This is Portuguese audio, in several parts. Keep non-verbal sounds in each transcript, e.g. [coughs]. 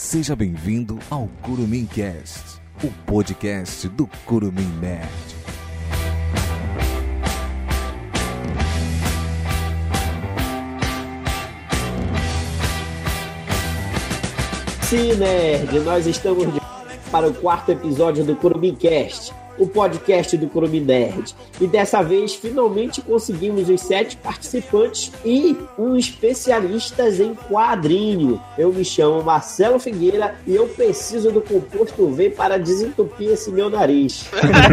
Seja bem-vindo ao Curumim Cast, o podcast do Curumim Nerd. Sim, nerd, nós estamos de... para o quarto episódio do Curumim Cast o podcast do Clube Nerd. E dessa vez, finalmente conseguimos os sete participantes e um especialista em quadrinho. Eu me chamo Marcelo Figueira e eu preciso do composto V para desentupir esse meu nariz.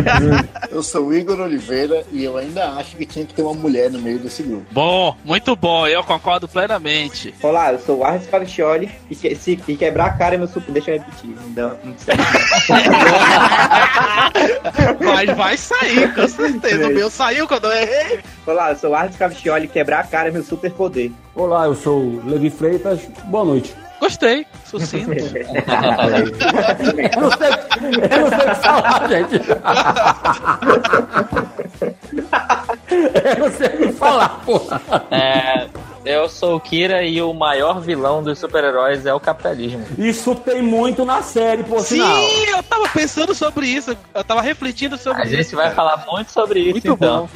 [laughs] eu sou o Igor Oliveira e eu ainda acho que tinha que ter uma mulher no meio desse grupo. Bom, muito bom, eu concordo plenamente. Olá, eu sou o Arnes Cavicioli e, que, se, e quebrar a cara é meu super. Deixa eu repetir. Não, não sei. [laughs] Mas vai sair, com certeza. O meu saiu quando eu errei. Olá, eu sou o Arthur Cavicioli, quebrar a cara é meu super poder. Olá, eu sou o Levi Freitas, boa noite. Gostei, [laughs] sucinto. eu, não sei, eu não sei o que falar, gente. eu não sei o que falar, porra. É, eu sou o Kira e o maior vilão dos super-heróis é o capitalismo. Isso tem muito na série, por Sim, sinal. eu tava pensando sobre isso. Eu tava refletindo sobre A isso. A gente vai cara. falar muito sobre isso, muito então.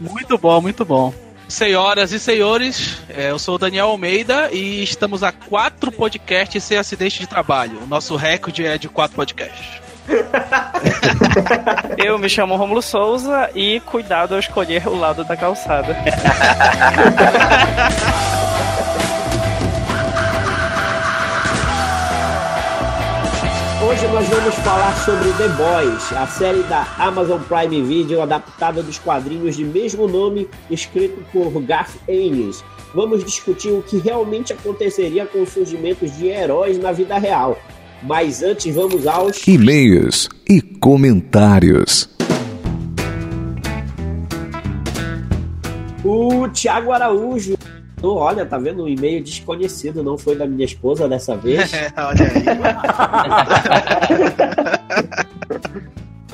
Bom. Muito bom, muito bom. Senhoras e senhores, é, eu sou o Daniel Almeida e estamos a quatro podcasts sem acidente de trabalho. O nosso recorde é de quatro podcasts. [laughs] Eu me chamo Romulo Souza e cuidado ao escolher o lado da calçada. [laughs] Hoje nós vamos falar sobre The Boys, a série da Amazon Prime Video adaptada dos quadrinhos de mesmo nome, escrito por Garth Ennis. Vamos discutir o que realmente aconteceria com os surgimentos de heróis na vida real. Mas antes vamos aos e-mails e comentários. O Thiago Araújo. Olha, tá vendo? Um e-mail desconhecido, não foi da minha esposa dessa vez. [laughs] Olha aí.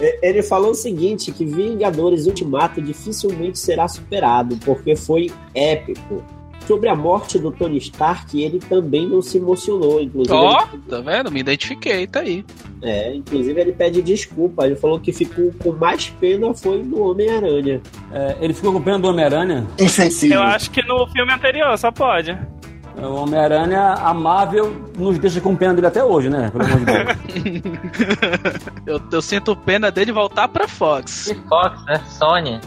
[laughs] Ele falou o seguinte: que Vingadores Ultimato dificilmente será superado, porque foi épico sobre a morte do Tony Stark, ele também não se emocionou. Inclusive, ó, oh, ele... tá vendo? Me identifiquei, tá aí. É, inclusive ele pede desculpa. Ele falou que ficou com mais pena foi do Homem-Aranha. É, ele ficou com pena do Homem-Aranha? Insensível. Eu acho que no filme anterior, só pode. O Homem-Aranha, a Marvel nos deixa com pena dele até hoje, né? Pelo amor de Deus. [laughs] eu, eu sinto pena dele voltar pra Fox. E Fox, né? Sony.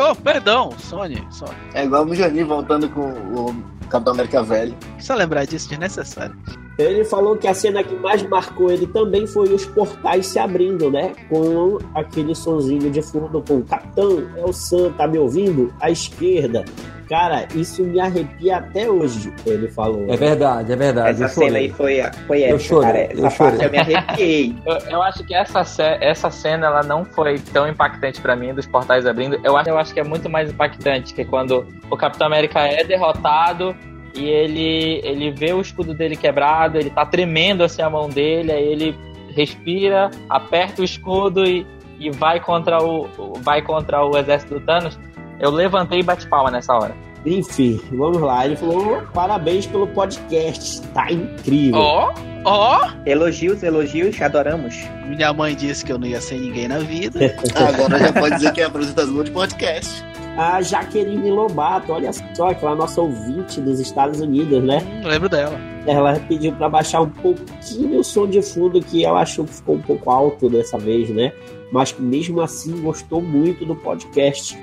Oh, perdão, Sony, Sony. É igual o Jani voltando com o Capitão América velho. Só lembrar disso, desnecessário. Ele falou que a cena que mais marcou ele também foi os portais se abrindo, né? Com aquele sonzinho de fundo com Capitão, é o Sam, tá me ouvindo? À esquerda. Cara, isso me arrepia até hoje, ele falou. É verdade, é verdade. Essa cena aí foi, foi épica, eu chorei, cara. Essa eu parte eu me arrepiei. [laughs] eu, eu, acho que essa, essa cena ela não foi tão impactante para mim, dos portais abrindo. Eu acho, eu acho que é muito mais impactante, que quando o Capitão América é derrotado e ele, ele vê o escudo dele quebrado, ele tá tremendo assim a mão dele, aí ele respira, aperta o escudo e, e vai contra o vai contra o exército do Thanos. Eu levantei e bati palma nessa hora. Enfim, vamos lá. Ele falou: parabéns pelo podcast, tá incrível. Ó, oh, ó. Oh. Elogios, elogios, adoramos. Minha mãe disse que eu não ia ser ninguém na vida. [laughs] Agora já pode dizer que é apresentador de podcast. A Jaqueline Lobato, olha só, aquela nossa ouvinte dos Estados Unidos, né? Hum, lembro dela. Ela pediu para baixar um pouquinho o som de fundo, que ela achou que ficou um pouco alto dessa vez, né? Mas mesmo assim gostou muito do podcast.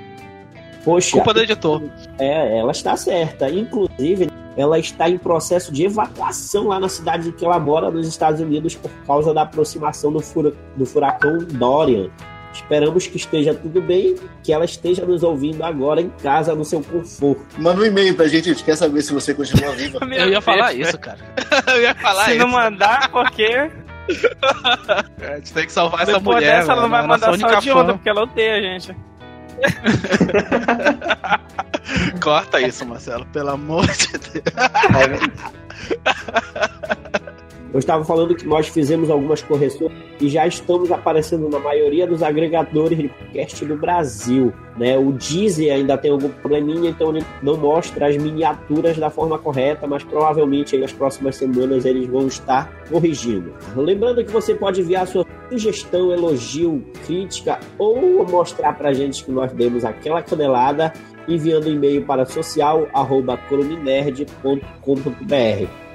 Poxa. Culpa do editor. É, ela está certa. Inclusive, ela está em processo de evacuação lá na cidade que ela mora, nos Estados Unidos, por causa da aproximação do, fura, do furacão Dorian. Esperamos que esteja tudo bem, que ela esteja nos ouvindo agora em casa, no seu conforto. Manda um e-mail pra gente, a gente quer saber se você continua viva. [laughs] Eu ia falar isso, cara. [laughs] Eu ia falar se isso. Se não mandar, porque. [laughs] É, a gente tem que salvar Depois essa mulher. Dessa, ela não vai mandar só de onda, porque ela odeia a gente. Corta isso, Marcelo, pelo amor de Deus. Eu estava falando que nós fizemos algumas correções e já estamos aparecendo na maioria dos agregadores de podcast do Brasil. Né? O Deezer ainda tem algum probleminha, então ele não mostra as miniaturas da forma correta, mas provavelmente aí nas próximas semanas eles vão estar corrigindo. Lembrando que você pode enviar sua sugestão, elogio, crítica ou mostrar pra gente que nós demos aquela canelada enviando um e-mail para social@columinerd.com.br.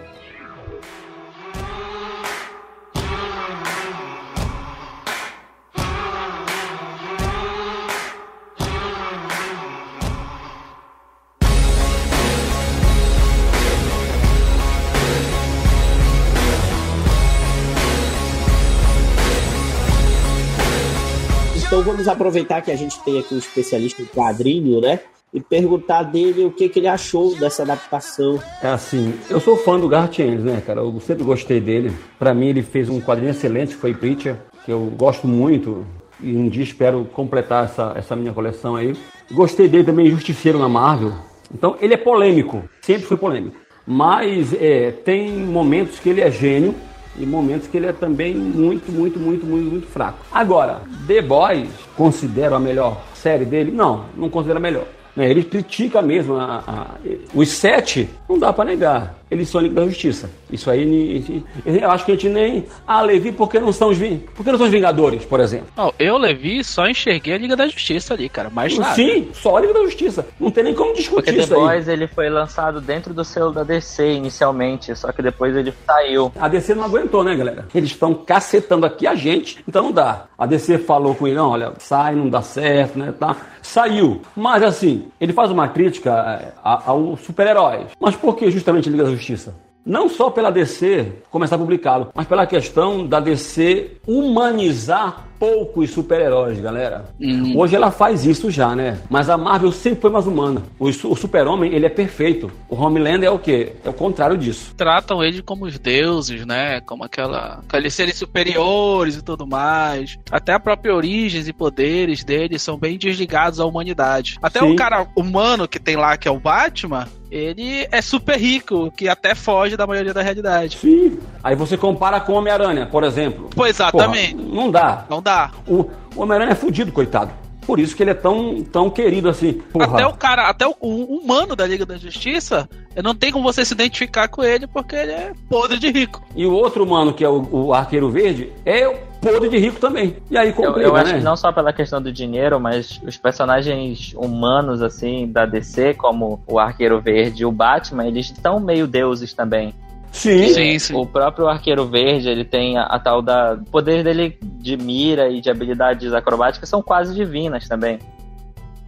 vamos aproveitar que a gente tem aqui um especialista em quadrinho, né? E perguntar dele o que, que ele achou dessa adaptação. É assim, eu sou fã do Garth Ennis, né, cara? Eu sempre gostei dele. Pra mim, ele fez um quadrinho excelente, foi Preacher, que eu gosto muito. E um dia espero completar essa, essa minha coleção aí. Gostei dele também, Justiceiro na Marvel. Então, ele é polêmico, sempre foi polêmico. Mas é, tem momentos que ele é gênio e momentos que ele é também muito, muito, muito, muito, muito fraco. Agora, The Boys, considero a melhor série dele? Não, não considero a melhor. Né, Ele critica mesmo a- a- os sete, não dá pra negar. Eles são a Liga da Justiça. Isso aí, eu acho que a gente nem. Ah, Levi, por que não são os, Vin- por que não são os Vingadores, por exemplo? Não, eu, Levi, só enxerguei a Liga da Justiça ali, cara. Mais nada. Sim, só a Liga da Justiça. Não tem nem como discutir Porque The isso aí. Boys ele foi lançado dentro do selo da DC inicialmente, só que depois ele saiu. A DC não aguentou, né, galera? Eles estão cacetando aqui a gente, então não dá. A DC falou com ele, não, olha, sai, não dá certo, né, tá? Saiu. Mas assim, ele faz uma crítica é, a- aos super-heróis. Mas por que justamente Liga da Justiça? Não só pela DC começar a publicá-lo, mas pela questão da DC humanizar poucos super-heróis, galera. Hoje ela faz isso já, né? Mas a Marvel sempre foi mais humana. O, o super-homem, ele é perfeito. O Homelander é o quê? É o contrário disso. Tratam ele como os deuses, né? Como aquela. aqueles seres superiores e tudo mais. Até a própria origens e poderes deles são bem desligados à humanidade. Até Sim. o cara humano que tem lá, que é o Batman, ele é super rico, que até foge da maioria da realidade. Sim. Aí você compara com o Homem-Aranha, por exemplo. Pois exatamente. Porra, não dá. Não dá. O, o Homem-Aranha é fudido, coitado. Por isso que ele é tão, tão querido assim. Porra. Até o cara, até o, o humano da Liga da Justiça, não tem como você se identificar com ele porque ele é podre de rico. E o outro mano, que é o, o Arqueiro Verde, é podre de rico também. E aí Eu, complica, eu acho né? que não só pela questão do dinheiro, mas os personagens humanos, assim, da DC, como o Arqueiro Verde e o Batman, eles estão meio deuses também. Sim. Sim, sim. O próprio Arqueiro Verde, ele tem a, a tal da... O poder dele de mira e de habilidades acrobáticas são quase divinas também.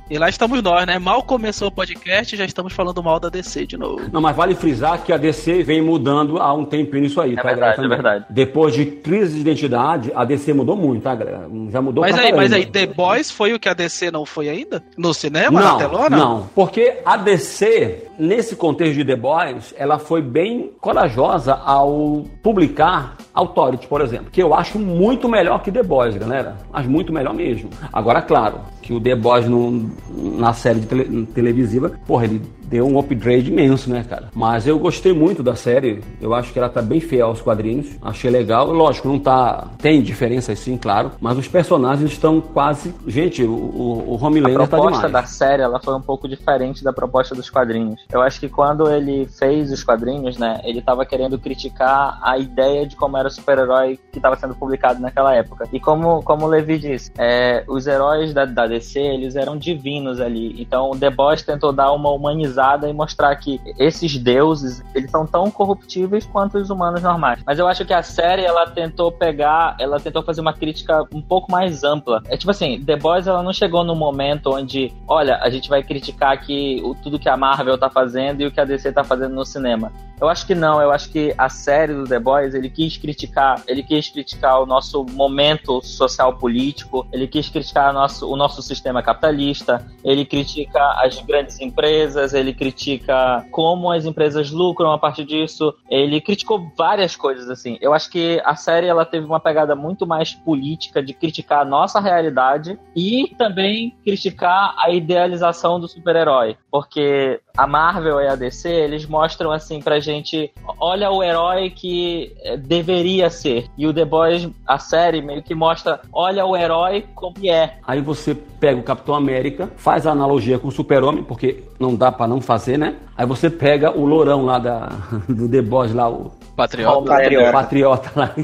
E lá estamos nós, né? Mal começou o podcast, já estamos falando mal da DC de novo. Não, mas vale frisar que a DC vem mudando há um tempinho isso aí, É tá, verdade, galera? é verdade. Depois de crise de identidade, a DC mudou muito, tá, galera? Já mudou Mas aí, mas aí, The Boys foi o que a DC não foi ainda? No cinema, não, na telona? Não, porque a DC, nesse contexto de The Boys, ela foi bem corajosa ao publicar Authority, por exemplo, que eu acho muito melhor que The Boys, galera. Mas muito melhor mesmo. Agora, claro, que o The Boys no- na série tele- televisiva, porra, ele deu um upgrade imenso, né, cara? Mas eu gostei muito da série. Eu acho que ela tá bem fiel aos quadrinhos. Achei legal. Lógico, não tá. Tem diferenças sim, claro. Mas os personagens estão quase. Gente, o, o, o A Homelander tá proposta demais. da série ela foi um pouco diferente da proposta dos quadrinhos. Eu acho que quando ele fez os quadrinhos, né, ele estava querendo criticar a ideia de como era o super-herói que estava sendo publicado naquela época. E como, como o Levi disse, é, os heróis da, da DC, eles eram divinos ali. Então o The Boys tentou dar uma humanizada e mostrar que esses deuses, eles são tão corruptíveis quanto os humanos normais. Mas eu acho que a série, ela tentou pegar, ela tentou fazer uma crítica um pouco mais ampla. É tipo assim, The Boys, ela não chegou no momento onde, olha, a gente vai criticar aqui o, tudo que a Marvel tá fazendo e o que a DC tá fazendo no cinema. Eu acho que não, eu acho que a série do The Boys, ele quis criticar, ele quis criticar o nosso momento social político, ele quis criticar nosso, o nosso sistema capitalista, ele critica as grandes empresas, ele critica como as empresas lucram a partir disso, ele criticou várias coisas assim. Eu acho que a série ela teve uma pegada muito mais política de criticar a nossa realidade e também criticar a idealização do super-herói. Porque a Marvel e a DC, eles mostram assim pra gente, olha o herói que eh, deveria ser. E o The Boys, a série, meio que mostra, olha o herói como é. Aí você pega o Capitão América, faz a analogia com o Super-Homem, porque não dá pra não fazer, né? Aí você pega o lourão lá da, [laughs] do The Boys lá, o Patriota. O Patriota. Patriota lá.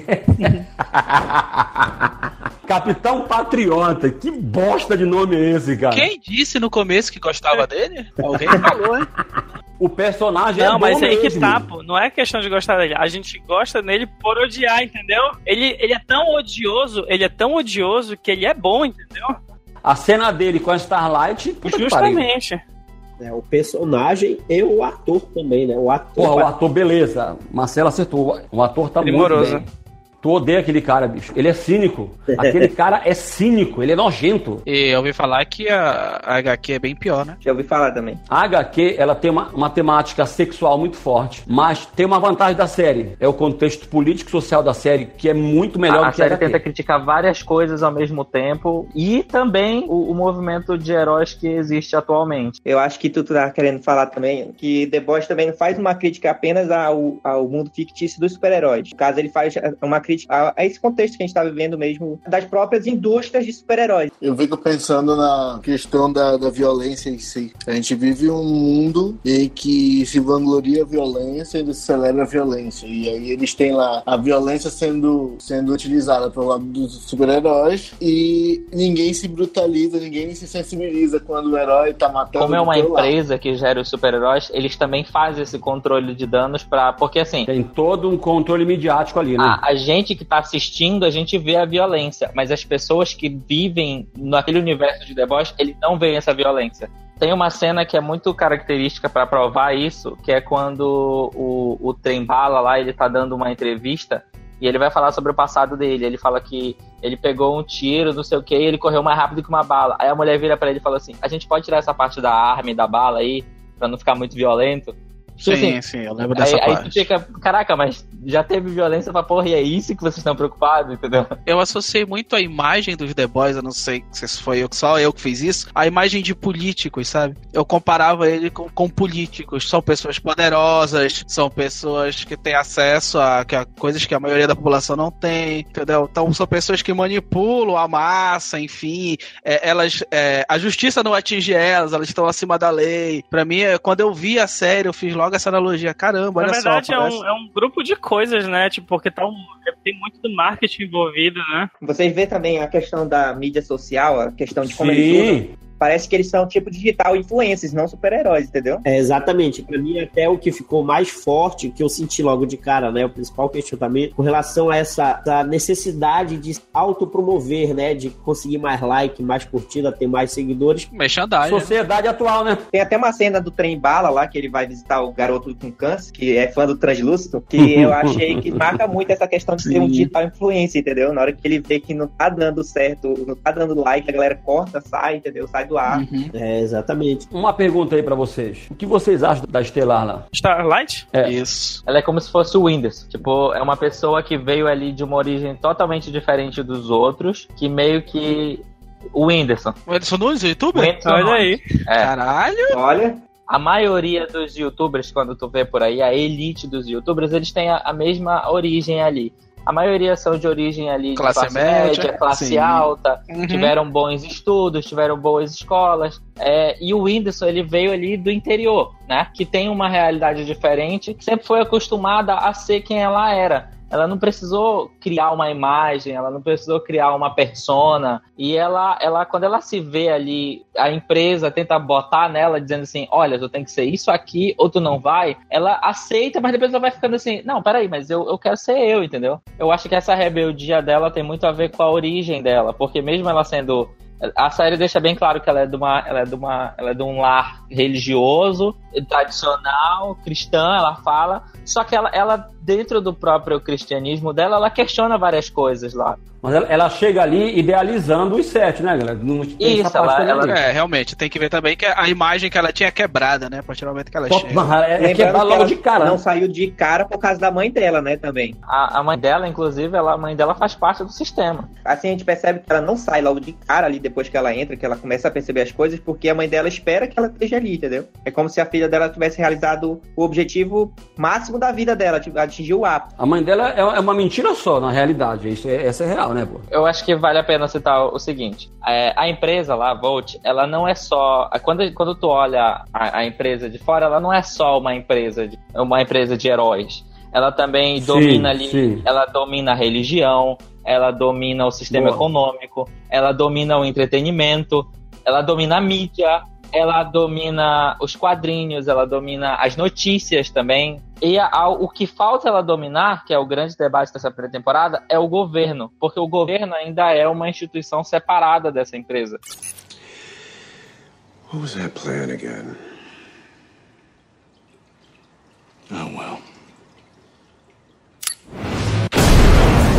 [laughs] Capitão Patriota. Que bosta de nome é esse, cara? Quem disse no começo que gostava dele? Alguém falou, hein? O personagem é Não, bom mas aí que tá, pô. Não é questão de gostar dele. A gente gosta nele por odiar, entendeu? Ele, ele é tão odioso, ele é tão odioso que ele é bom, entendeu? A cena dele com a Starlight. Justamente. É, o personagem e o ator também, né? O ator. Porra, o ator, beleza. Marcelo acertou. O ator tá Primoroso. muito bem. Tu odeia aquele cara, bicho. Ele é cínico. Aquele [laughs] cara é cínico, ele é nojento. E eu ouvi falar que a, a HQ é bem pior, né? Já ouvi falar também. A HQ, ela tem uma, uma temática sexual muito forte, mas tem uma vantagem da série. É o contexto político e social da série, que é muito melhor a, a do que a série HQ. tenta criticar várias coisas ao mesmo tempo e também o, o movimento de heróis que existe atualmente. Eu acho que tu tá querendo falar também que The Boys também não faz uma crítica apenas ao, ao mundo fictício dos super-heróis. No caso, ele faz uma crítica a, a esse contexto que a gente tá vivendo mesmo das próprias indústrias de super-heróis. Eu fico pensando na questão da, da violência em si. A gente vive um mundo em que se vangloria a violência e acelera a violência. E aí eles têm lá a violência sendo, sendo utilizada pelo lado dos super-heróis e ninguém se brutaliza, ninguém se sensibiliza quando o herói tá matando. Como é do uma teu lado. empresa que gera os super-heróis, eles também fazem esse controle de danos para porque assim, Tem todo um controle midiático ali, né? a, a gente que tá assistindo, a gente vê a violência, mas as pessoas que vivem naquele universo de The Boys, eles não veem essa violência. Tem uma cena que é muito característica para provar isso, que é quando o, o Trem Bala lá, ele tá dando uma entrevista e ele vai falar sobre o passado dele. Ele fala que ele pegou um tiro, não sei o que, e ele correu mais rápido que uma bala. Aí a mulher vira para ele e fala assim: A gente pode tirar essa parte da arma e da bala aí, pra não ficar muito violento? Tipo assim, Sim, sim, eu lembro Aí, dessa aí tu parte. fica, caraca, mas já teve violência pra porra, e é isso que vocês estão preocupados, entendeu? Eu associei muito a imagem dos The Boys, eu não sei se foi eu, só eu que fiz isso, a imagem de políticos, sabe? Eu comparava ele com, com políticos. São pessoas poderosas, são pessoas que têm acesso a, que a coisas que a maioria da população não tem, entendeu? Então são pessoas que manipulam a massa, enfim. É, elas, é, a justiça não atinge elas, elas estão acima da lei. Pra mim, é, quando eu vi a série, eu fiz logo essa analogia. Caramba, Na olha verdade, só. é, parece- um, é um grupo de coisas, né? Tipo, porque tá um, tem muito do marketing envolvido, né? Vocês vê também a questão da mídia social, a questão de como eles usam. Sim. Parece que eles são tipo digital influencers, não super-heróis, entendeu? É, exatamente. Pra mim, até o que ficou mais forte, que eu senti logo de cara, né? O principal questionamento com relação a essa, essa necessidade de se autopromover, né? De conseguir mais like, mais curtida, ter mais seguidores. Merchandising. né? Sociedade atual, né? Tem até uma cena do trem bala lá, que ele vai visitar o garoto com câncer, que é fã do Translúcido, que [laughs] eu achei que marca muito essa questão de ser um digital influencer, entendeu? Na hora que ele vê que não tá dando certo, não tá dando like, a galera corta, sai, entendeu? Sai do ar. Uhum. É, exatamente. Uma pergunta aí pra vocês. O que vocês acham da Estelar lá? Starlight? É. Isso. Ela é como se fosse o Windows. Tipo, é uma pessoa que veio ali de uma origem totalmente diferente dos outros, que meio que. O Whindersson. O Edson Nunes, youtuber? Whindersson Olha Nunes. aí. É. Caralho. Olha, A maioria dos youtubers, quando tu vê por aí, a elite dos youtubers, eles têm a, a mesma origem ali. A maioria são de origem ali Classe de classe média, média, classe sim. alta, Uhum. tiveram bons estudos, tiveram boas escolas. É, e o Whindersson, ele veio ali do interior, né? Que tem uma realidade diferente, que sempre foi acostumada a ser quem ela era. Ela não precisou criar uma imagem, ela não precisou criar uma persona. E ela, ela, quando ela se vê ali, a empresa tenta botar nela, dizendo assim: olha, tu tem que ser isso aqui, ou tu não vai, ela aceita, mas depois ela vai ficando assim: não, peraí, mas eu, eu quero ser eu, entendeu? Eu acho que essa rebeldia dela tem muito a ver com a origem dela, porque mesmo ela sendo. A série deixa bem claro que ela é de uma, ela é de uma, ela é de um lar religioso, tradicional, cristã, ela fala. Só que ela, ela dentro do próprio cristianismo dela, ela questiona várias coisas lá. Mas ela, ela chega ali idealizando os sete, né, galera? Não tem Isso, ela- ela- ali. É, realmente, tem que ver também que a imagem que ela tinha é quebrada, né? A partir do momento que ela Top- chega. Mas é, é lembrando quebrar que logo ela de cara. não né? saiu de cara por causa da mãe dela, né, também. A, a mãe dela, inclusive, ela, a mãe dela faz parte do sistema. Assim a gente percebe que ela não sai logo de cara ali, depois que ela entra, que ela começa a perceber as coisas, porque a mãe dela espera que ela esteja ali, entendeu? É como se a filha dela tivesse realizado o objetivo máximo da vida dela, tipo, atingir o ápice. A mãe dela é é uma mentira só, na realidade. Isso é, essa é real, né, pô? Eu acho que vale a pena citar o seguinte: é, a empresa lá, a Volt, ela não é só. Quando, quando tu olha a, a empresa de fora, ela não é só uma empresa de, uma empresa de heróis. Ela também Sim, domina ali, sim. ela domina a religião, ela domina o sistema Boa. econômico, ela domina o entretenimento, ela domina a mídia, ela domina os quadrinhos, ela domina as notícias também. E a- a- o que falta ela dominar, que é o grande debate dessa primeira temporada, é o governo, porque o governo ainda é uma instituição separada dessa empresa. What was that plan again? Oh, well.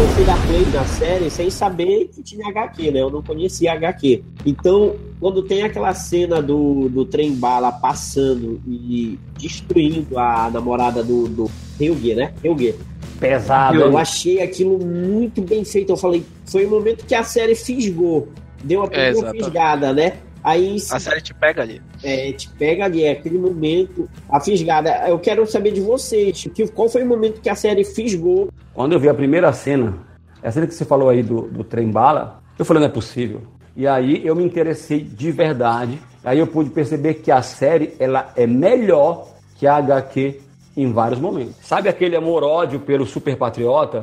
Eu fui dar play na série sem saber que tinha HQ, né? Eu não conhecia HQ. Então, quando tem aquela cena do, do trem bala passando e destruindo a namorada do, do Helge, né? Helge. Pesado. Eu achei aquilo muito bem feito. Eu falei, foi o momento que a série fisgou. Deu a primeira exatamente. fisgada, né? Aí A série te pega ali. é, te pega ali, é aquele momento, a fisgada. Eu quero saber de vocês, que, qual foi o momento que a série fisgou? Quando eu vi a primeira cena, a cena que você falou aí do, do trem bala, eu falei, não é possível. E aí eu me interessei de verdade. Aí eu pude perceber que a série ela é melhor que a HQ em vários momentos. Sabe aquele amor-ódio pelo super patriota?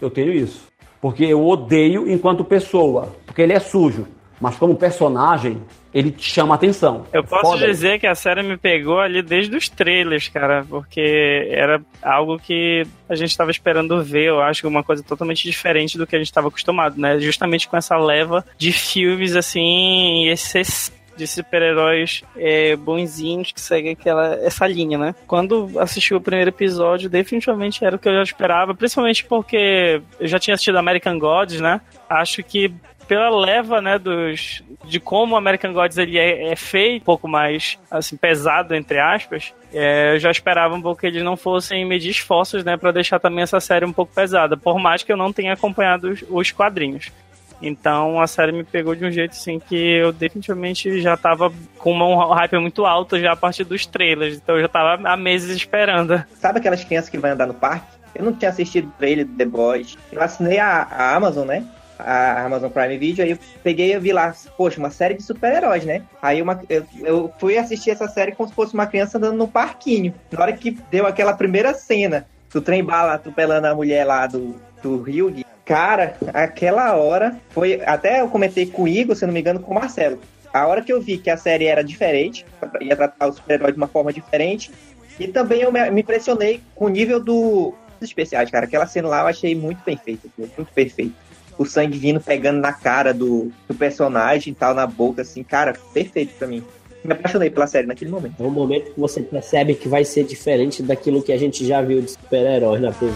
Eu tenho isso. Porque eu odeio enquanto pessoa. Porque ele é sujo. Mas como personagem, ele te chama atenção. Eu posso Foda. dizer que a série me pegou ali desde os trailers, cara, porque era algo que a gente estava esperando ver, eu acho, uma coisa totalmente diferente do que a gente estava acostumado, né? Justamente com essa leva de filmes, assim, esses de super-heróis é, bonzinhos que seguem aquela, essa linha, né? Quando assisti o primeiro episódio, definitivamente era o que eu já esperava, principalmente porque eu já tinha assistido American Gods, né? Acho que pela leva, né, dos de como o American Gods ele é, é feito, um pouco mais assim pesado entre aspas, é, eu já esperava um pouco que eles não fossem medir esforços, né, para deixar também essa série um pouco pesada, por mais que eu não tenha acompanhado os, os quadrinhos. Então a série me pegou de um jeito assim que eu definitivamente já tava com um hype muito alto já a partir dos trailers, então eu já tava há meses esperando. Sabe aquelas crianças que vão andar no parque? Eu não tinha assistido o trailer do The Boys. Eu assinei a, a Amazon, né? A Amazon Prime Video, aí eu peguei e vi lá, poxa, uma série de super-heróis, né? Aí uma, eu, eu fui assistir essa série como se fosse uma criança andando no parquinho. Na hora que deu aquela primeira cena do trem bala atropelando a mulher lá do, do Hyug, cara, aquela hora foi. Até eu comentei com o Igor, se não me engano, com o Marcelo. A hora que eu vi que a série era diferente, ia tratar o super-herói de uma forma diferente, e também eu me impressionei com o nível do, dos especiais, cara. Aquela cena lá eu achei muito bem feita, muito perfeito. O sangue vindo pegando na cara do, do personagem e tal, na boca, assim, cara, perfeito pra mim. Me apaixonei pela série naquele momento. É um momento que você percebe que vai ser diferente daquilo que a gente já viu de super-heróis na TV.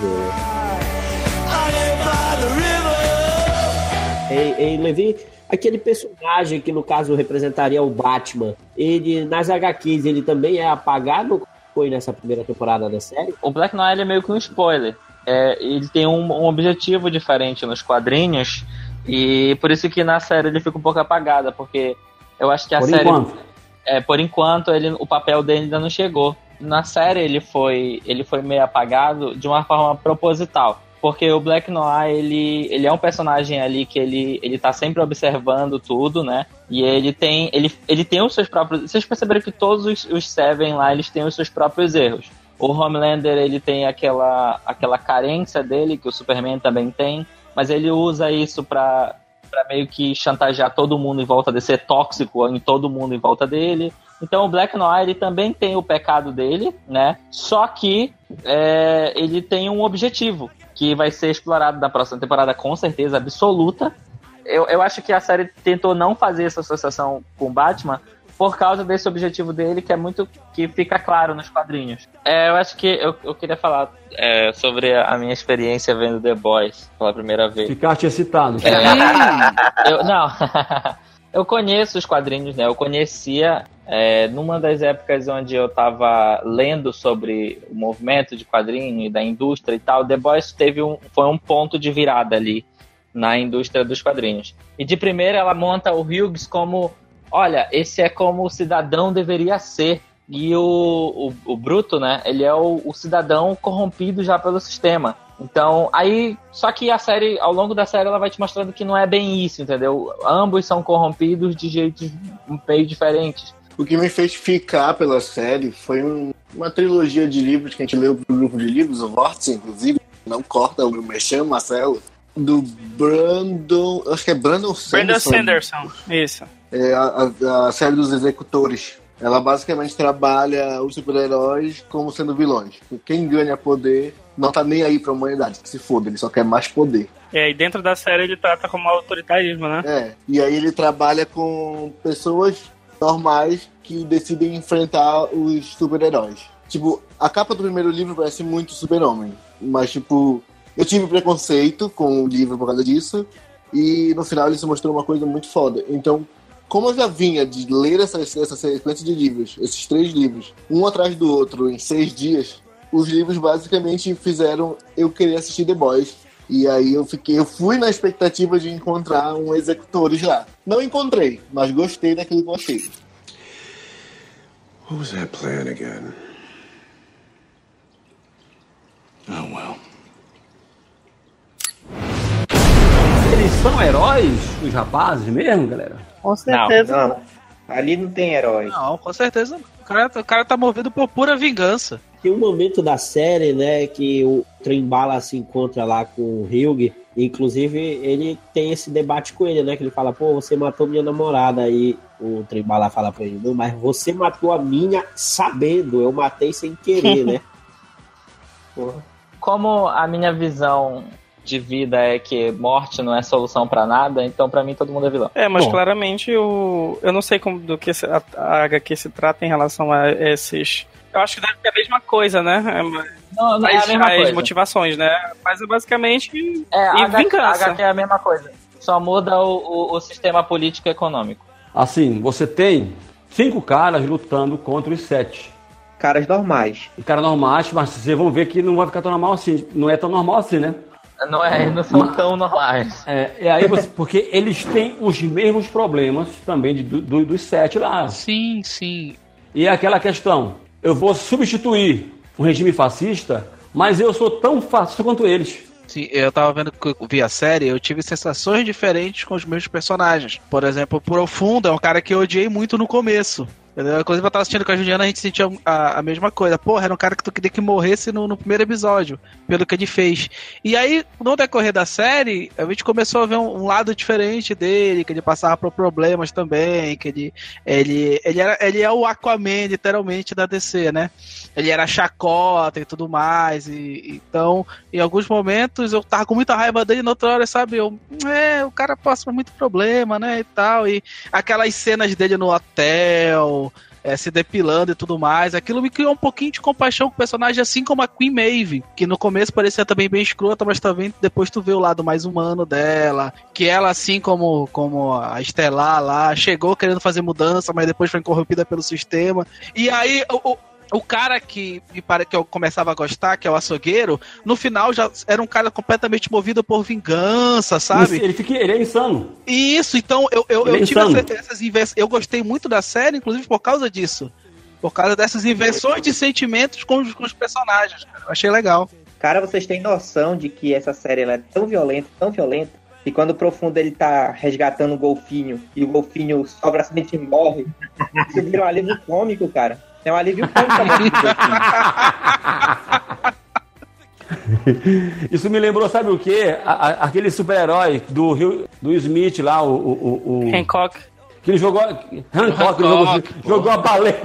Ei, ei, Levi, aquele personagem que no caso representaria o Batman, ele nas HQs ele também é apagado? Foi nessa primeira temporada da série? O Black Knight é meio que um spoiler. É, ele tem um, um objetivo diferente nos quadrinhos e por isso que na série ele fica um pouco apagada, porque eu acho que a Por série enquanto. é, por enquanto ele, o papel dele ainda não chegou. Na série ele foi ele foi meio apagado de uma forma proposital. Porque o Black Noir, ele, ele é um personagem ali que ele, ele tá sempre observando tudo, né? E ele tem, ele, ele tem os seus próprios... Vocês perceberam que todos os, os Seven lá, eles têm os seus próprios erros. O Homelander, ele tem aquela, aquela carência dele, que o Superman também tem, mas ele usa isso pra, pra meio que chantagear todo mundo em volta dele, ser tóxico em todo mundo em volta dele. Então o Black Noir ele também tem o pecado dele, né? Só que é, ele tem um objetivo que vai ser explorado na próxima temporada com certeza absoluta. Eu, eu acho que a série tentou não fazer essa associação com Batman por causa desse objetivo dele que é muito que fica claro nos quadrinhos. É, eu acho que eu, eu queria falar é, sobre a minha experiência vendo The Boys pela primeira vez. Ficaste excitado. É, [laughs] eu, não, [laughs] eu conheço os quadrinhos, né? Eu conhecia é, numa das épocas onde eu tava lendo sobre o movimento de quadrinho e da indústria e tal. The Boys teve um, foi um ponto de virada ali. na indústria dos quadrinhos. E de primeira ela monta o Hughes como, olha, esse é como o cidadão deveria ser. E o, o, o Bruto, né, ele é o, o cidadão corrompido já pelo sistema. Então, aí, só que a série, ao longo da série, ela vai te mostrando que não é bem isso, entendeu? Ambos são corrompidos de jeitos meio diferentes. O que me fez ficar pela série foi um- uma trilogia de livros que a gente leu pro grupo de livros, o Vórtice, inclusive, não corta o Mexão, Marcelo, do Brandon, acho que é Brandon Brandon Sanderson. Sanderson, isso. É a, a- a série dos executores. Ela basicamente trabalha os super-heróis como sendo vilões. Quem ganha poder não tá nem aí pra humanidade, que se foda, ele só quer mais poder. É, e dentro da série ele trata como autoritarismo, né? É, e aí ele trabalha com pessoas normais que decidem enfrentar os super-heróis. Tipo, a capa do primeiro livro parece muito super-homem, mas tipo, eu tive preconceito com o livro por causa disso, e no final ele se mostrou uma coisa muito foda. Então, como eu já vinha de ler essa, essa sequência de livros, esses três livros, um atrás do outro em seis dias, os livros basicamente fizeram eu querer assistir The Boys. E aí eu fiquei, eu fui na expectativa de encontrar um executores lá. Não encontrei, mas gostei daquilo que eu achei. What was that plan again? Oh well. Eles são heróis, os rapazes mesmo, galera? Com Não, não. Ali não tem herói. Não, com certeza não. O cara, o cara tá movido por pura vingança. Tem um momento da série, né, que o Trembala se encontra lá com o Hugh. Inclusive, ele tem esse debate com ele, né? Que ele fala, pô, você matou minha namorada. Aí o Trembala fala pra ele, não, mas você matou a minha sabendo, eu matei sem querer, né? [laughs] Como a minha visão de vida é que morte não é solução pra nada, então pra mim todo mundo é vilão. É, mas Bom. claramente o. Eu não sei como do que se- a, a HQ se trata em relação a esses. Eu acho que deve ser a mesma coisa, né? É, Não, não é as, a mesma as coisa. motivações, né? Mas é basicamente. É, a e HQ, a vingança. HQ é a mesma coisa. Só muda o, o, o sistema político e econômico. Assim, você tem cinco caras lutando contra os sete. Caras normais. E caras normais, mas vocês vão ver que não vai ficar tão normal assim. Não é tão normal assim, né? Não, é, não são tão normais. É, e aí você, porque eles têm os mesmos problemas também de- do- do- dos sete lá. Sim, sim. E é aquela questão: eu vou substituir um regime fascista, mas eu sou tão fascista quanto eles. Sim, eu tava vendo que eu vi a série, eu tive sensações diferentes com os meus personagens. Por exemplo, o Profundo é um cara que eu odiei muito no começo. Entendeu? Inclusive, eu tava assistindo com a Juliana, a gente sentia a, a mesma coisa. Porra, era um cara que tu queria que morresse no, no primeiro episódio, pelo que ele fez. E aí, no decorrer da série, a gente começou a ver um, um lado diferente dele, que ele passava por problemas também, que ele, ele, ele, era, ele é o Aquaman, literalmente, da DC, né? Ele era chacota e tudo mais. E, então, em alguns momentos, eu tava com muita raiva dele, na outra hora, sabe? Eu, é, o cara passa por muito problema, né? E tal. E aquelas cenas dele no hotel, é, se depilando e tudo mais. Aquilo me criou um pouquinho de compaixão com o personagem, assim como a Queen Maeve, que no começo parecia também bem escrota, mas também depois tu vê o lado mais humano dela. Que ela, assim como, como a Estelar lá, chegou querendo fazer mudança, mas depois foi corrompida pelo sistema. E aí, o, o- cara que me pare que eu começava a gostar, que é o açougueiro, no final já era um cara completamente movido por vingança, sabe? Ele, fica, ele é insano. Isso, então eu, eu, Ele eu é tive essas inversões. Eu gostei muito da série, inclusive por causa disso. Por causa dessas inversões de sentimentos com os, com os personagens. cara. Eu achei legal. Cara, vocês têm noção de que essa série ela é tão violenta, tão violenta, que quando o Profundo ele tá resgatando o golfinho e o golfinho sofre acidente e morre, isso vira um alívio cômico, cara. É um alívio cômico. Isso me lembrou, sabe o quê? A- a- aquele super-herói do, Rio- do Smith lá, o. o, o, o Hancock. que ele jogou. Hancock, ele jogou, jogou a baleia.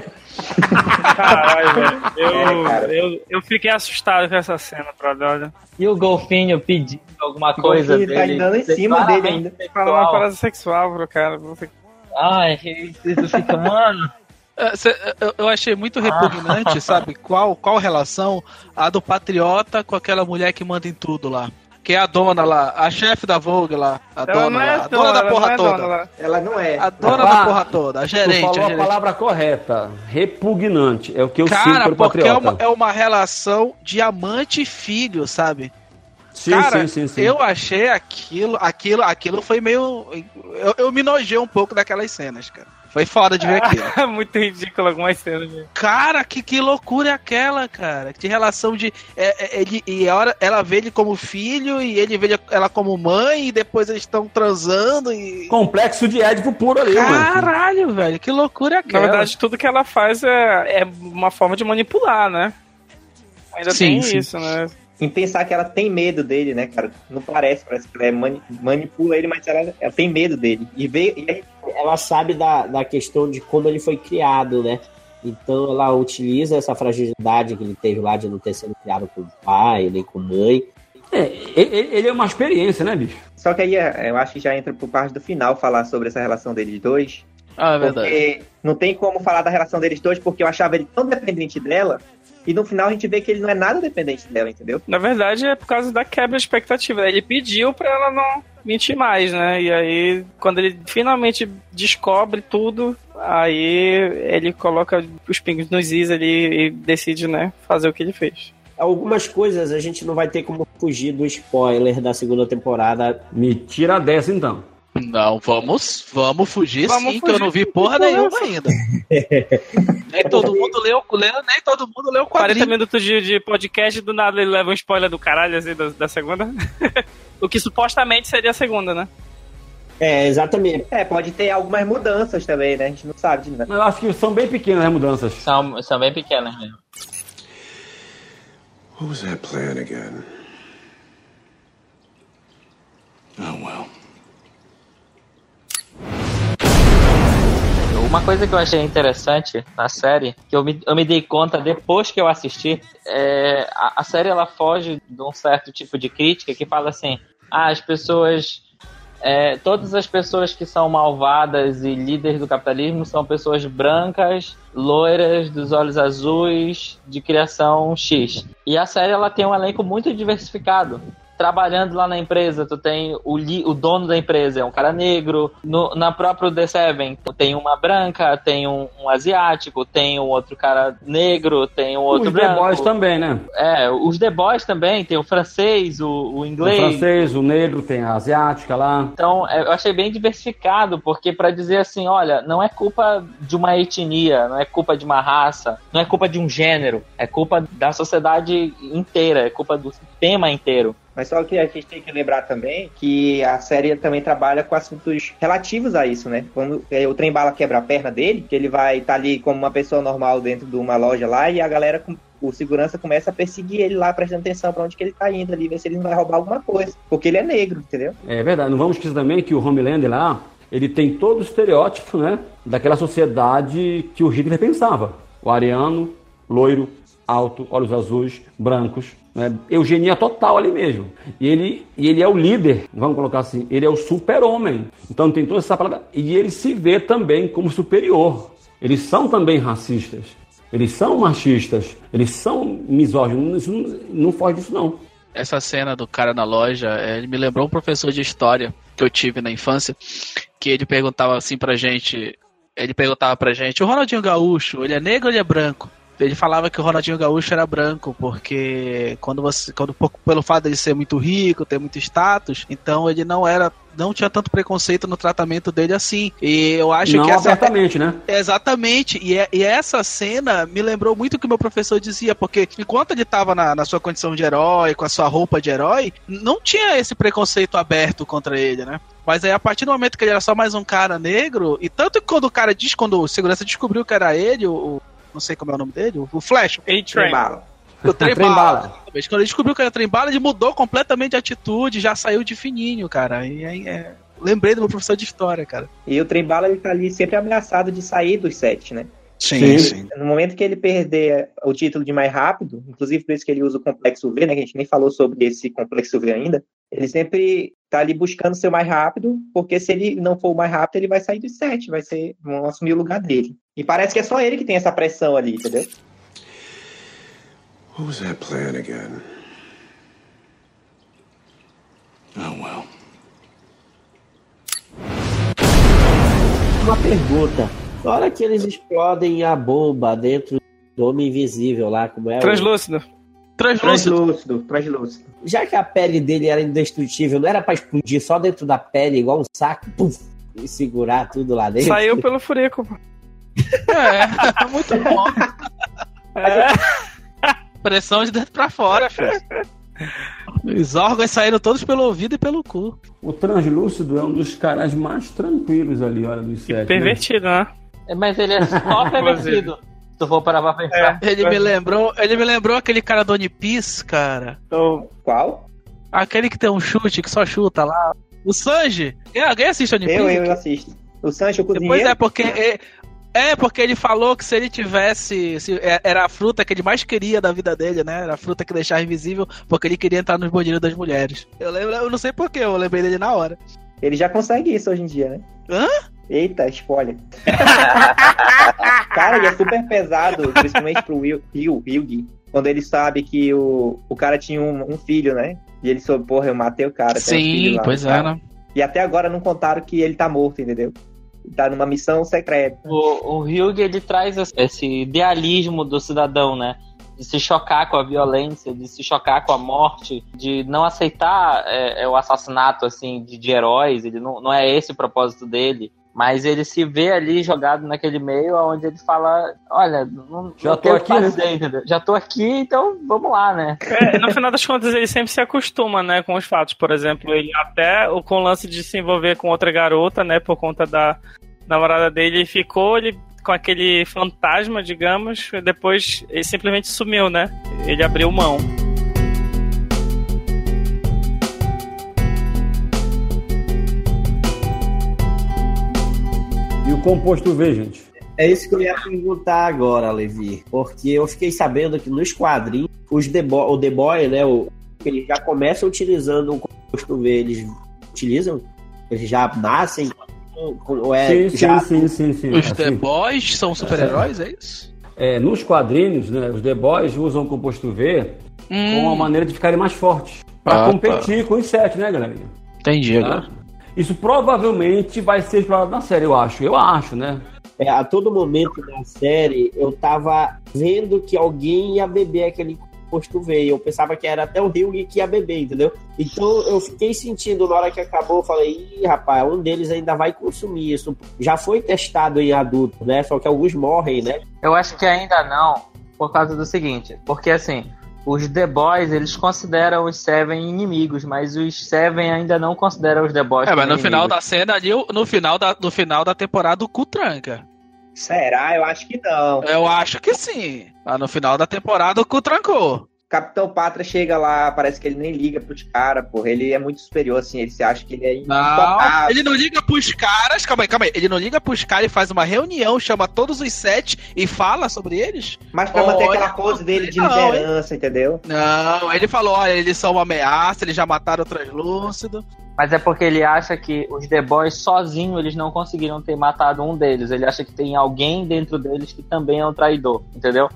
Caralho, velho. Eu, É, cara. eu, eu fiquei assustado com essa cena, brother. E o golfinho pedindo alguma O coisa tá dele. andando em cima dele ainda. Fala uma parada sexual pro cara. Ai, isso fica, mano. É, cê- Eu, achei muito repugnante, [laughs] sabe? Qual, qual relação a do Patriota com aquela mulher que manda em tudo lá. Que é a dona lá, a chefe da Vogue lá. A Ela dona, não é lá, a dona da porra é toda. dona. Ela não é. A dona Ah, da porra toda, a Tu gerente. falou a a gerente. palavra correta. Repugnante. É o que eu sinto Cara, pelo porque é patriota. uma, é uma relação de amante e filho, sabe? Sim, Cara, sim, sim, sim. eu achei aquilo, aquilo, aquilo foi meio. Eu, eu me nojei um pouco daquelas cenas, cara. Foi foda de ver aquilo. [laughs] Muito ridículo algumas cenas. né? Cara, que, que loucura é aquela, cara? Que relação de. É, é, ele, e a hora ela vê ele como filho e ele vê ela como mãe e depois eles estão transando e. Complexo de Édipo puro ali, mano. Caralho, velho, que loucura é Na aquela? verdade, tudo que ela faz é, é uma forma de manipular, né? Ainda Sim, tem sim. isso, né? Em pensar que ela tem medo dele, né, cara? Não parece, parece que ela é mani- manipula ele, mas ela, ela tem medo dele. E veio. E aí, Ela sabe da, da questão de como ele foi criado, né? Então ela utiliza essa fragilidade que ele teve lá de não ter sido criado com pai, nem com mãe. É, ele, ele é uma experiência, né, bicho? só que aí é, eu acho que já entra por parte do final falar sobre essa relação deles dois. Ah, é verdade. Porque não tem como falar da relação deles dois, porque eu achava ele tão dependente dela. E no final a gente vê que ele não é nada dependente dela, entendeu? Na verdade, é por causa da quebra de expectativa. Ele pediu pra ela não mentir mais, né? E aí, quando ele finalmente descobre tudo, aí ele coloca os pingos nos is ali e decide, né, fazer o que ele fez. Algumas coisas a gente não vai ter como fugir do spoiler da segunda temporada. Me tira dessa então. Não, vamos, vamos fugir Vamos sim, que eu fugir não vi porra nenhuma porra ainda. [laughs] nem todo mundo leu, leu, nem todo mundo leu o 40 quadrinho. minutos de, de podcast, do nada ele leva um spoiler do caralho, assim, da, da segunda. [laughs] o que supostamente seria a segunda, né? É, exatamente. É, pode ter algumas mudanças também, né? A gente não sabe de nada. Eu acho que são bem pequenas as mudanças. São, são bem pequenas mesmo. What was that plan again? Oh, well. Uma coisa que eu achei interessante na série, que eu me, eu me dei conta depois que eu assisti, é a, a série ela foge de um certo tipo de crítica que fala assim: ah, as pessoas. é, todas as pessoas que são malvadas e líderes do capitalismo são pessoas brancas, loiras, dos olhos azuis, de criação X. E a série ela tem um elenco muito diversificado. Trabalhando lá na empresa, tu tem o, li- o dono da empresa, é um cara negro. No, na própria The Seven, tu tem uma branca, tem um, um asiático, tem um outro cara negro, tem um outro Os The branco. Boys também, né? É, os The Boys também, tem o francês, o, o O inglês. francês, o negro, tem a asiática lá. Então, é, eu achei bem diversificado, porque para dizer assim, olha, não é culpa de uma etnia, não é culpa de uma raça, não é culpa de um gênero, é culpa da sociedade inteira, é culpa do sistema inteiro. Mas só que a gente tem que lembrar também que a série também trabalha com assuntos relativos a isso, né? Quando é, o trem bala quebra a perna dele, que ele vai estar ali como uma pessoa normal dentro de uma loja lá e a galera, com- o segurança começa a perseguir ele lá, prestando atenção pra onde que ele tá indo ali, ver se ele não vai roubar alguma coisa. Porque ele é negro, entendeu? É verdade. Não vamos esquecer também que o Homelander lá, ele tem todo o estereótipo, né? Daquela sociedade que o Hitler pensava. O ariano, loiro, alto, olhos azuis, brancos. Né? Eugenia total ali mesmo. E ele, e ele é o líder, vamos colocar assim, ele é o super-homem. Então tem toda essa palavra. E ele se vê também como superior. Eles são também racistas. Eles são machistas. Eles são misóginos. Não, não foge disso, não. Essa cena do cara na loja, é, ele me lembrou um professor de história que eu tive na infância, que ele perguntava assim pra gente, ele perguntava pra gente, o Ronaldinho Gaúcho, ele é negro ou ele é branco? Ele falava que o Ronaldinho Gaúcho era branco, porque quando você, quando pouco pelo fato de ser muito rico, ter muito status, então ele não era, não tinha tanto preconceito no tratamento dele assim. E eu acho não que essa abertamente, né? Exatamente, e, é- e essa cena me lembrou muito o que o meu professor dizia, porque enquanto ele estava na, na sua condição de herói, com a sua roupa de herói, não tinha esse preconceito aberto contra ele, né? Mas aí, a partir do momento que ele era só mais um cara negro, e tanto que quando o cara diz, quando o segurança descobriu que era ele, o. não sei como é o nome dele, o, Flash, Trem A-Train. bala. o trem Trem bala. bala. Quando ele descobriu que era trem bala, ele mudou completamente a atitude, já saiu de fininho, cara. E aí é. Lembrei do meu professor de história, cara. E o trem bala ele tá ali sempre ameaçado de sair dos sete, né? Sim, sim. No momento que ele perder o título de mais rápido, inclusive por isso que ele usa o complexo V, né? Que a gente nem falou sobre esse complexo V ainda. Ele sempre tá ali buscando ser o mais rápido, porque se ele não for o mais rápido, ele vai sair dos sete, vai ser, vão assumir o lugar dele. E parece que é só ele que tem essa pressão ali, entendeu? What was that plan again? Oh, well. Uma pergunta. Na hora que eles explodem a bomba dentro do Homem Invisível lá, como é? o- Translúcido. Translúcido. Translúcido. Já que a pele dele era indestrutível, não era pra explodir só dentro da pele, igual um saco, puf, e segurar tudo lá dentro? Saiu pelo furico. pô. É, muito bom. É. Pressão de dentro pra fora, filho. Os órgãos saíram todos pelo ouvido e pelo cu. O translúcido é um dos caras mais tranquilos ali, olha, dos sete. né? Pervertido, né? É, Mas ele é só [laughs] pervertido. Se tu for parar pra pensar. Ele me lembrou, ele me lembrou aquele cara do One Piece, cara. Então, Qual? Aquele que tem um chute, que só chuta lá. O Sanji. É, Alguém assiste One Piece? Eu, eu assisto. O Sancho Depois cozinheiro. é porque é, é porque ele falou que se ele tivesse, se, é- era a fruta que ele mais queria da vida dele, né? Era a fruta que deixava invisível, porque ele queria entrar nos bondinhos das mulheres. Eu lembro, eu não sei porquê, eu lembrei dele na hora. Ele já consegue isso hoje em dia, né? Hã? Eita, spoiler. [laughs] cara, ele é super pesado, principalmente pro Will, Will, Hyugi, quando ele sabe que o, o cara tinha um, um filho, né? E ele soube, porra, eu matei o cara. tem um filho Sim, lá, pois é, cara. né? E até agora não contaram que ele tá morto, entendeu? Tá numa missão secreta. O, o Hyuga, ele traz esse- esse idealismo do cidadão, né? De se chocar com a violência, de se chocar com a morte, de não aceitar é, é, o assassinato, assim, de, de heróis. Ele não, não é esse o propósito dele. Mas ele se vê ali jogado naquele meio onde ele fala: Olha, não, Já não tô aqui, né?" fazer, entendeu? Já tô aqui, então vamos lá, né? É, no final das contas, ele sempre se acostuma, né, com os fatos. Por exemplo, ele até o- com o lance de se envolver com outra garota, né, por conta da namorada dele, ele ficou ele, com aquele fantasma, digamos, e depois ele simplesmente sumiu, né? Ele abriu mão. O composto V, gente? É isso que eu ia perguntar agora, Levi. Porque eu fiquei sabendo que nos quadrinhos, os The Boy, o The Boy, né? O, eles já começam utilizando o composto V. Eles utilizam? Eles já nascem? Ou é, sim, já, sim, sim, sim, sim. Os The Assim, Boys são super-heróis, é isso? é, nos quadrinhos, né, os The Boys usam o composto V como uma maneira de ficarem mais fortes. Pra Ah, competir com os sete, né, galera? Entendi Tá? agora. Isso provavelmente vai ser explorado na série, eu acho. Eu acho, né? é, a todo momento da série, eu tava vendo que alguém ia beber aquele composto V. e Eu pensava que era até o Hyugi que ia beber, entendeu? Então eu fiquei sentindo na hora que acabou, eu falei, ih, rapaz, um deles ainda vai consumir isso. Já foi testado em adulto, né? Só que alguns morrem, né? Eu acho que ainda não, por causa do seguinte, porque assim, os The Boys, eles consideram os Seven inimigos, mas os Seven ainda não consideram os The Boys É, mas no final inimigos. da cena ali, no final da, no final da temporada, o cu tranca. Será? Eu acho que não. Eu acho que sim. Lá no final da temporada, o cu trancou. Capitão Patra chega lá, parece que ele nem liga pros caras, porra. Ele é muito superior, assim, ele se acha que ele é Não, ele não liga pros caras. Calma aí, calma aí. Ele não liga pros caras e faz uma reunião, chama todos os sete e fala sobre eles? Mas pra manter Olha, aquela pose dele de não, hein? liderança, entendeu? Não, ele falou: olha, eles são uma ameaça, eles já mataram o translúcido. Mas é porque ele acha que os The Boys sozinhos eles não conseguiram ter matado um deles. Ele acha que tem alguém dentro deles que também é um traidor, entendeu?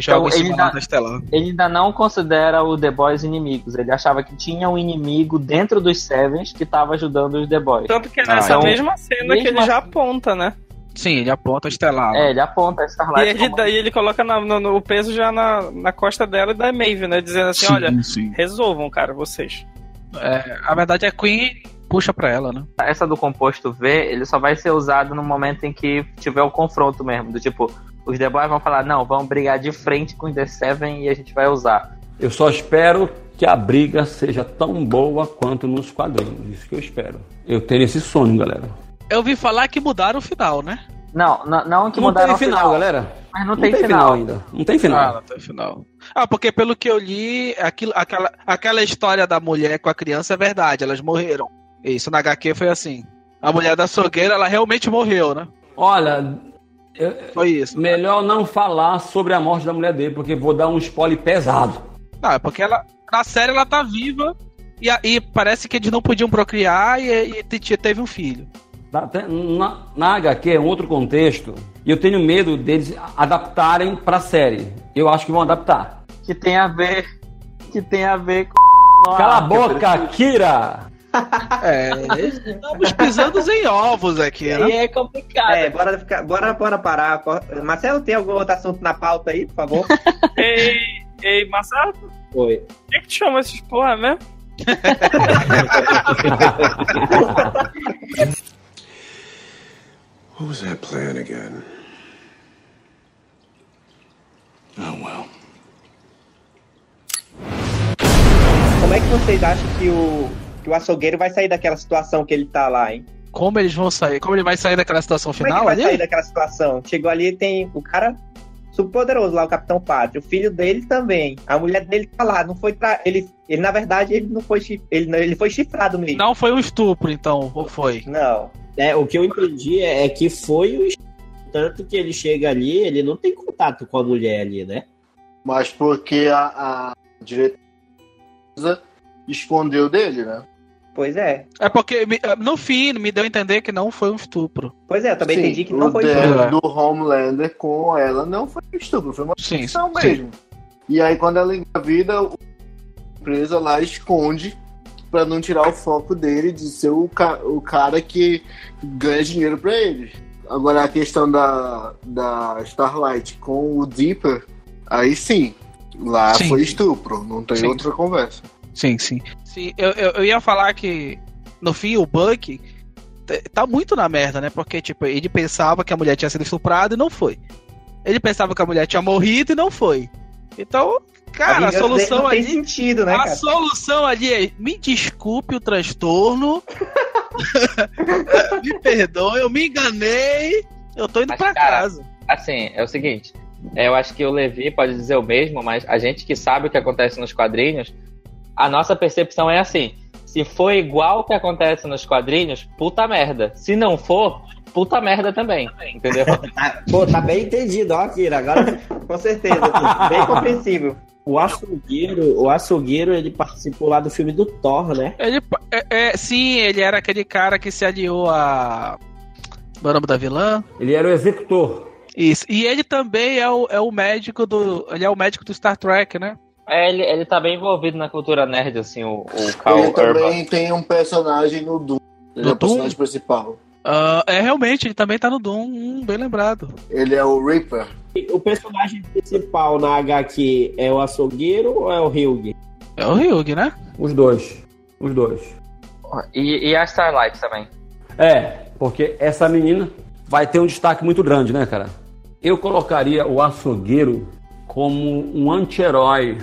Joga Então, em ele cima dá- da estelar. Ele ainda não considera o The Boys inimigos. Ele achava que tinha um inimigo dentro dos Sevens que estava ajudando os The Boys. Tanto que é Ah, nessa então- mesma cena que ele mesma- já aponta, né? Sim, ele aponta a estelar. É, ele aponta a E Starlight. ele, como- daí ele coloca na- no, no- o peso já na, na costa dela e da Maeve, né? Dizendo assim, olha, sim. resolvam, cara, vocês. É, a verdade é que Queen puxa pra ela, né? Essa do composto V, ele só vai ser usado no momento em que tiver o confronto mesmo. Do tipo, os The Boys vão falar, não, vamos brigar de frente com os The Seven e a gente vai usar. Eu só espero que a briga seja tão boa quanto nos quadrinhos. Isso que eu espero. Eu tenho esse sonho, galera. Eu vi falar que mudaram o final, né? Não, não, não que Não mudaram tem o final, galera. Mas não, tem, final. ainda. Não tem Ah, final. não tem final. Ah, porque pelo que eu li, aquilo, aquela, aquela história da mulher com a criança é verdade, elas morreram. Isso na HQ foi assim. A mulher da açougueira, ela realmente morreu, né? Olha, Foi isso. melhor não falar sobre a morte da mulher dele, porque vou dar um spoiler pesado. Não, é porque ela, na série ela tá viva e, e parece que eles não podiam procriar e, e te- teve um filho. Tá? Na, na HQ é um outro contexto. E eu tenho medo deles adaptarem pra série. Eu acho que vão adaptar. Que tem a ver. Que tem a ver com. Cala a boca, Kira! É, estamos pisando em ovos aqui, E né? é complicado. É, bora, ficar, bora, bora parar. Marcelo, tem algum outro assunto na pauta aí, por favor? [laughs] Ei, Ei, Marcelo, Oi. por que, que tu chamou esses porra mesmo? [laughs] What was that plan again? Oh well. Como é que vocês acham que o, que o açougueiro vai sair daquela situação que ele tá lá, hein? Como eles vão sair? Como ele vai sair daquela situação Como é final vai ali? sair daquela situação? Chegou ali e tem o cara super poderoso lá, o Capitão Pátria. O filho dele também. A mulher dele tá lá. Não foi pra. Ele, ele na verdade, ele não foi chif- ele, ele foi chifrado mesmo. Não foi um estupro, então, ou foi? Não. É, o que eu entendi é, é que foi o tanto que ele chega ali, ele não tem contato com a mulher ali, né? Mas porque a, a diretora escondeu dele, né? Pois é. É porque me- no fim me deu a entender que não foi um estupro. Pois é, eu também Sim, entendi que não foi isso. do Homelander com ela não foi estupro, foi uma Sim, sim. mesmo. E aí quando ela engravida, o- a empresa lá esconde pra não tirar o foco dele de ser o, ca- o cara que ganha dinheiro pra ele. Agora a questão da, da Starlight com o Deeper, aí sim, lá Sim. foi estupro, não tem Sim. outra conversa. Sim, sim. Sim, eu, eu, eu ia falar que no fim o Buck tá muito na merda, né? Porque, tipo, ele pensava que a mulher tinha sido estuprada e não foi. Ele pensava que a mulher tinha morrido e não foi. Então, cara, a, dele solução não tem ali. sentido, né, a cara? solução ali é: me desculpe o transtorno. [laughs] me perdoe, eu me enganei. Eu tô indo Mas, pra cara, casa. Assim, é o seguinte. é, Eu acho que o Levi pode dizer o mesmo, mas a gente que sabe o que acontece nos quadrinhos, a nossa percepção é assim: se for igual o que acontece nos quadrinhos, puta merda. Se não for, puta merda também. Entendeu? [laughs] Ah, Pô, tá bem entendido, ó, Kira. Agora, Com certeza. Bem [laughs] compreensível. o açougueiro, o açougueiro, ele participou lá do filme do Thor, né? Ele, é, é, sim, ele era aquele cara que se aliou a. Qual é o nome da vilã? Ele era o executor. Isso. E ele também é o, é o médico do. Ele é o médico do Star Trek, né? É, ele, ele tá bem envolvido na cultura nerd, assim, o, o Carl ele Urban. também tem um personagem no Doom, ele No é o personagem principal. Ah, é realmente, ele também tá no Doom, hum, bem lembrado. Ele é o Reaper. O personagem principal na HQ é o açougueiro ou é o Hugh? É o Ryug, né? Os dois. Os dois. E, e a Starlight também. É, porque essa menina vai ter um destaque muito grande, né, cara? Eu colocaria o açougueiro como um anti-herói.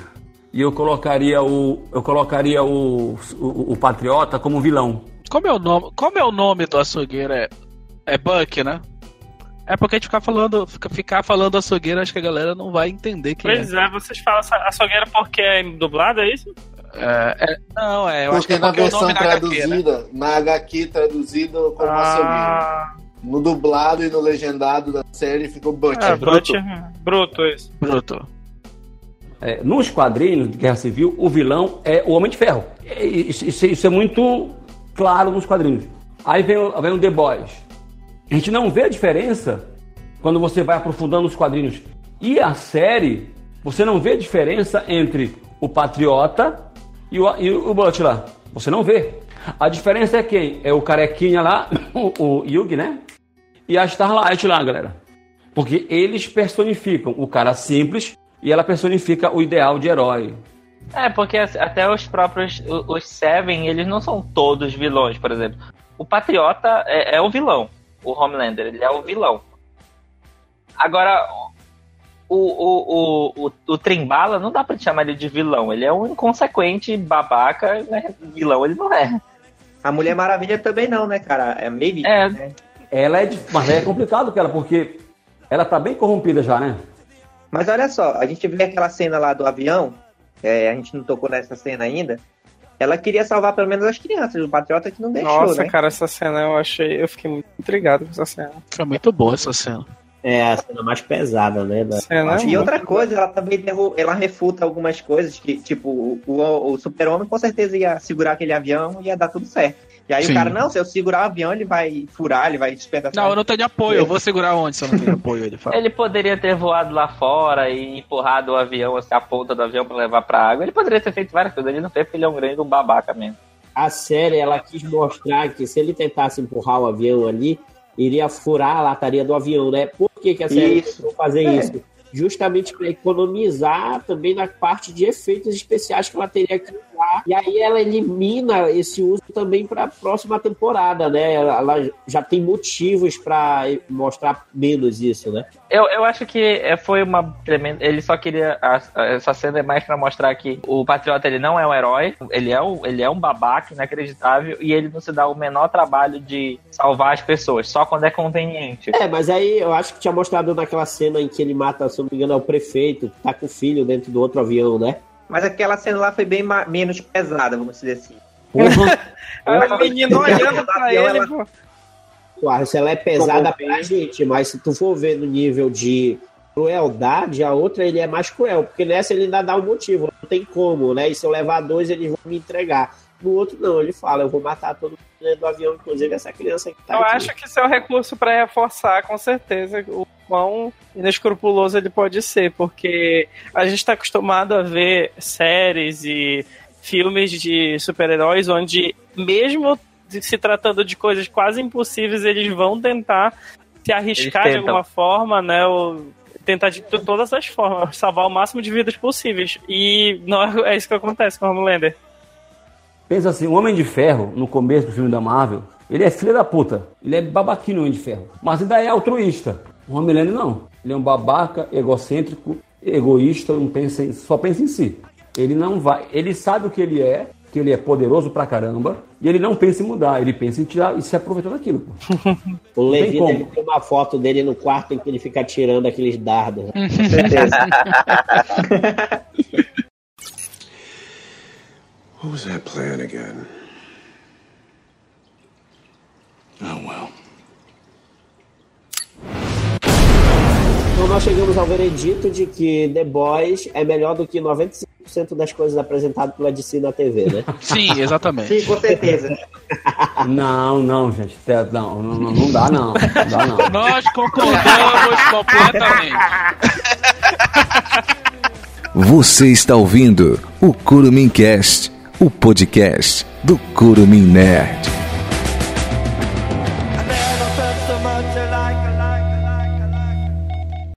E eu colocaria o. Eu colocaria o, o, o Patriota como vilão. Como é o nome, como é o nome do açougueiro? É, é Buck, né? É porque a gente ficar falando, fica- ficar falando açougueiro, acho que a galera não vai entender quem Pois é, vocês falam açougueira porque é dublada, é isso? é. É, é- Não, é, eu acho que Porque é na porque é o versão nome na HQ, né? traduzida, na HQ traduzido como açougueiro. Ah, No dublado e no legendado da série ficou Butcher. é, bruto. bruto isso. Bruto. É, nos quadrinhos de Guerra Civil, o vilão é o Homem de Ferro. É, Isso, isso- isso é muito claro nos quadrinhos. Aí vem, vem o The Boys. A gente não vê a diferença quando você vai aprofundando os quadrinhos. E a série, você não vê a diferença entre o Patriota e o, e o Butler. Você não vê. A diferença é quem? É o carequinha lá, [coughs] o, o Hugh, né? E a Starlight lá, galera. Porque eles personificam o cara simples e ela personifica o ideal de herói. É, porque até os próprios, os Seven, eles não são todos vilões, por exemplo. O Patriota é, é o vilão, o Homelander, ele é o vilão. Agora, o, o, o, o, o Trimbala não dá pra te chamar ele de vilão, ele é um inconsequente babaca, né? vilão ele não é. A Mulher Maravilha também não, né, cara? É meio É. né? Ela é, de- mas é complicado com ela, porque ela tá bem corrompida já, né? Mas olha só, a gente vê aquela cena lá do avião, é, a gente não tocou nessa cena ainda. Ela queria salvar pelo menos as crianças, o Patriota que não deixou, Nossa, né? cara, essa cena eu achei. Eu fiquei muito intrigado com essa cena. Foi muito boa essa cena. É a cena mais pesada, né? da- Cena E outra coisa, ela também derru- ela refuta algumas coisas que, tipo, o, o, o super-homem com certeza ia segurar aquele avião e ia dar tudo certo. E aí Sim. o cara, não, se eu segurar o avião, ele vai furar, ele vai despedaçar. Não, eu não tenho apoio, eu vou segurar onde se eu não tenho apoio? Ele fala. Ele poderia ter voado lá fora e empurrado o avião, assim, a ponta do avião pra levar pra água. Ele poderia ter feito várias coisas, ele não fez porque ele é um grande um babaca mesmo. A série, ela quis mostrar que se ele tentasse empurrar o avião ali, iria furar a lataria do avião, né? Por que, que a série Isso. fazer É. isso? justamente para economizar também na parte de efeitos especiais que ela teria que E aí ela elimina esse uso também para a próxima temporada, né? Ela já tem motivos para mostrar menos isso, né? Eu, eu acho que é, foi uma tremenda. Ele só queria. Essa cena é mais para mostrar que o Patriota ele não é um herói, ele é um, ele é um babaca inacreditável e ele não se dá o menor trabalho de salvar as pessoas, só quando é conveniente. É, mas aí eu acho que tinha mostrado naquela cena em que ele mata, se não me engano, é o prefeito, que tá com o filho dentro do outro avião, né? Mas aquela cena lá foi bem menos pesada, vamos dizer assim. [laughs] o menino olhando pra ele, ela... pô. Claro, se ela é pesada pra gente, mas se tu for ver no nível de crueldade, a outra ele é mais cruel, porque nessa ele ainda dá um motivo, não tem como, né? E se eu levar dois, eles vão me entregar. No outro, não, ele fala, eu vou matar todo mundo dentro do avião, inclusive essa criança que tá Eu aqui. acho que isso é um recurso para reforçar, com certeza, o quão inescrupuloso ele pode ser, porque a gente está acostumado a ver séries e filmes de super-heróis onde, mesmo se tratando de coisas quase impossíveis, eles vão tentar se arriscar de alguma forma, né? Ou tentar de todas as formas salvar o máximo de vidas possíveis. E não é isso que acontece com o Homelander. Pensa assim, o Homem de Ferro, no começo do filme da Marvel, ele é filho da puta. Ele é babaquinho, o Homem de Ferro. Mas ainda é altruísta. O Homelander não. Ele é um babaca, egocêntrico, egoísta, não pensa em, só pensa em si. Ele não vai. Ele sabe o que ele é, que ele é poderoso pra caramba, e ele não pensa em mudar, ele pensa em tirar e se aproveitar daquilo. [laughs] o Levi deve ter uma foto dele no quarto em que ele fica tirando aqueles dardos. [laughs] Com certeza. What was that plan again? Oh well. Então nós chegamos ao veredito de que The Boys é melhor do que 95% das coisas apresentadas pela DC na TV, né? [laughs] Sim, exatamente. Sim, com certeza. Não, não, gente. Não, não, não dá não. Não dá não. Nós concordamos completamente. Você está ouvindo o Curumin Cast, o podcast do Curumin Nerd.